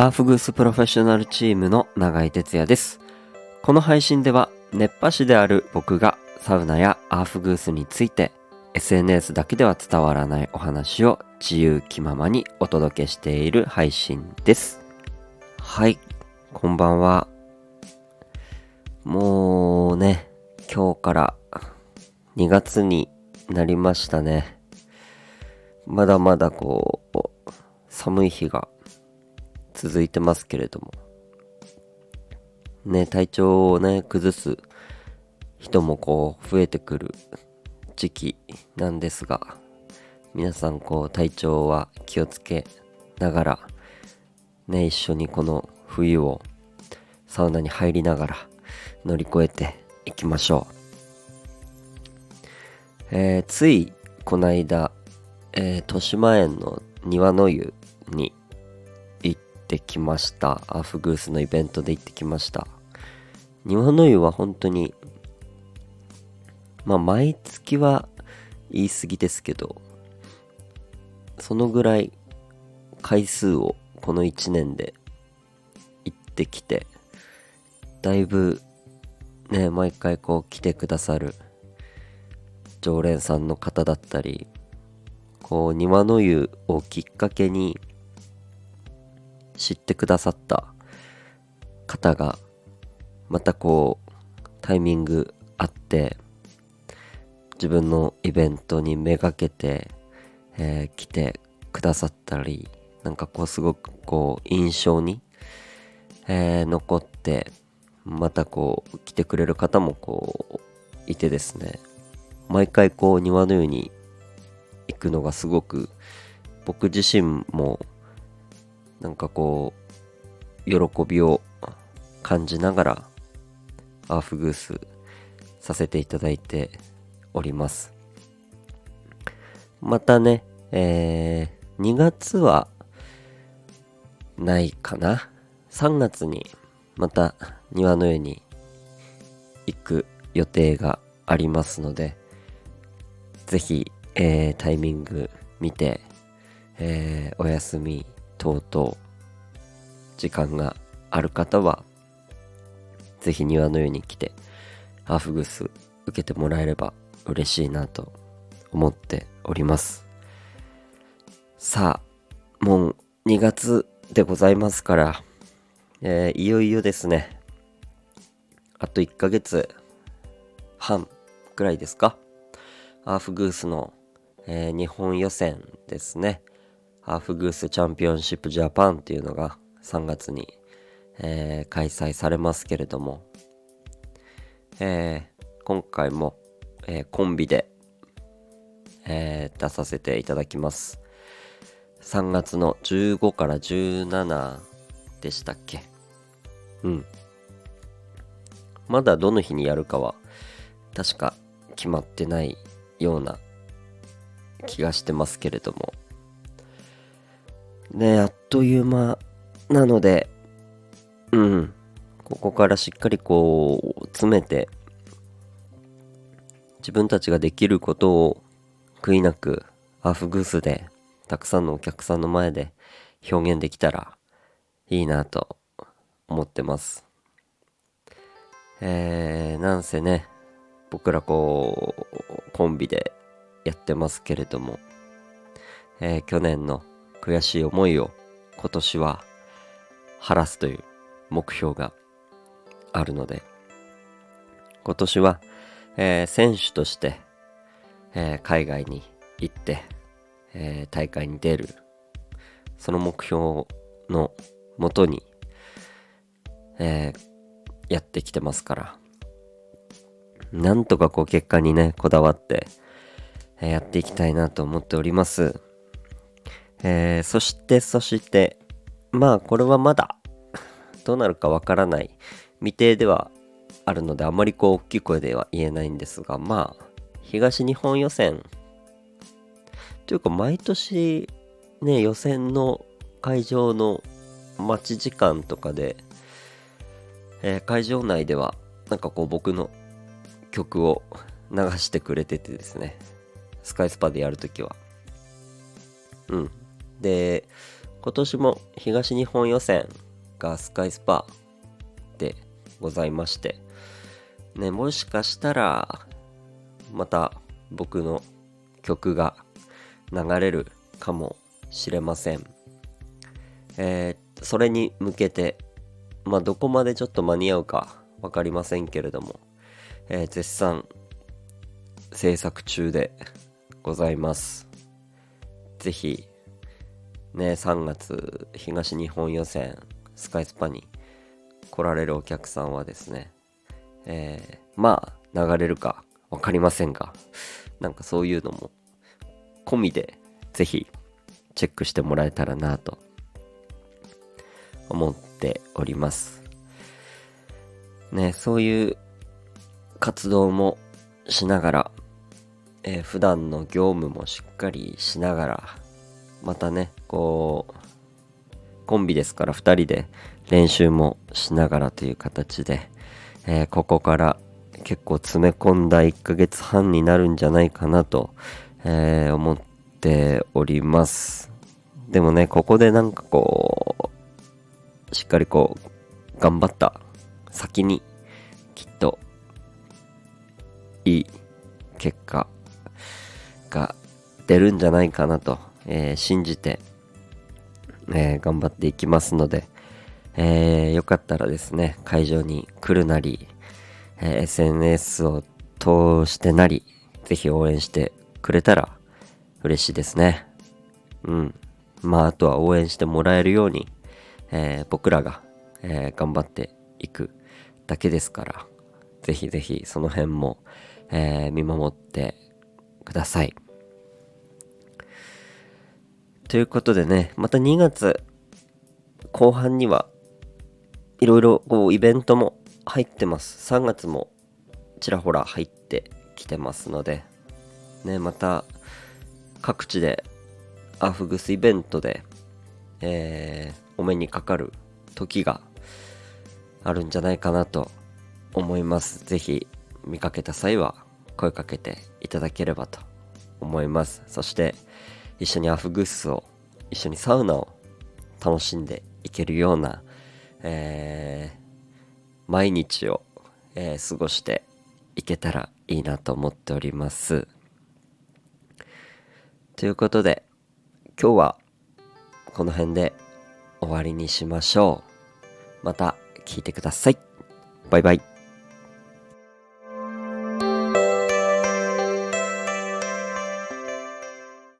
アーフグースプロフェッショナルチームの永井哲也です。この配信では熱波師である僕がサウナやアーフグースについて SNS だけでは伝わらないお話を自由気ままにお届けしている配信です。はい、こんばんは。もうね、今日から2月になりましたね。まだまだこう、寒い日が続いてますけれども。ね、体調をね、崩す人もこう、増えてくる時期なんですが、皆さんこう、体調は気をつけながら、ね、一緒にこの冬をサウナに入りながら乗り越えていきましょう。えーついこの間、えー豊島園の庭の湯にってきました。アーフグースのイベントで行ってきました。庭の湯は本当に、まあ毎月は言い過ぎですけど、そのぐらい回数をこの1年で行ってきて、だいぶね、毎回こう来てくださる常連さんの方だったり、こう庭の湯をきっかけに知ってくださった方がまたこうタイミングあって自分のイベントにめがけて、えー来てくださったりなんかこうすごくこう印象に、えー残ってまたこう来てくれる方もこういてですね。毎回こう庭の湯に行くのがすごく僕自身もなんかこう喜びを感じながらアーフグースさせていただいております。またねえー、2月はないかな。3月にまた庭の湯に行く予定がありますのでぜひ、えータイミング見て、えーお休み等々時間がある方はぜひ庭の湯に来てアーフグース受けてもらえれば嬉しいなと思っております。さあもう2月でございますから、えーいよいよですね。あと1ヶ月半くらいですか。アーフグースの、えー日本予選ですね。アーフグースチャンピオンシップジャパンっていうのが3月に、えー開催されますけれども、えー今回も、えーコンビで、え出させていただきます。3月の15から17でしたっけ？うん。まだどの日にやるかは確か決まってないような気がしてますけれどもねあっという間なのでうん。ここからしっかりこう詰めて自分たちができることを悔いなくアフグースでたくさんのお客さんの前で表現できたらいいなと思ってます。えー、なんせね僕らこうコンビでやってますけれども、えー去年の悔しい思いを今年は晴らすという目標があるので今年は、えー選手として、えー海外に行って、えー大会に出るその目標のもとに、えやってきてますからなんとかこう結果にね、こだわって、えやっていきたいなと思っております。えーそして、そして、まあこれはまだ どうなるかわからない未定ではあるのであまりこう大きい声では言えないんですが、まあ東日本予選というか毎年ね、予選の会場の待ち時間とかで、えー会場内ではなんかこう僕の曲を流してくれててですねスカイスパでやるときは。うん。で今年も東日本予選がスカイスパでございまして、ね、もしかしたら、また僕の曲が流れるかもしれません。えー、それに向けて、まあ、どこまでちょっと間に合うか分かりませんけれども、えー、絶賛制作中でございます。ぜひ、ね、3月東日本予選スカイスパに来られるお客さんはですね、えー、まあ流れるか分かりませんが、なんかそういうのも込みでぜひチェックしてもらえたらなと思っております。ね、そういう活動もしながら、えー、普段の業務もしっかりしながら、またね、こう、コンビですから2人で練習もしながらという形で、えー、ここから結構詰め込んだ1ヶ月半になるんじゃないかなと、えー、思っております。でもね、ここでなんかこう、しっかりこう、頑張った先に、きっと、いい結果が出るんじゃないかなと、えー、信じて、えー、頑張っていきますので、えー、よかったらですね、会場に来るなり、え SNS を通してなり、ぜひ応援してくれたら嬉しいですね。うん。まあ、あとは応援してもらえるように、え、僕らが、え、頑張っていくだけですから、ぜひぜひその辺も、え、見守ってください。ということでね、また2月後半にはいろいろこうイベントも入ってます。3月もちらほら入ってきてますので、ね、また各地でアフグスイベントで、えー、お目にかかる時があるんじゃないかなと思います。ぜひ見かけた際は声かけていただければと思います。そして一緒にアフグースを一緒にサウナを楽しんでいけるような、えー、毎日を、えー、過ごしていけたらいいなと思っております。ということで、今日はこの辺で終わりにしましょう。また聞いてください。バイバイ。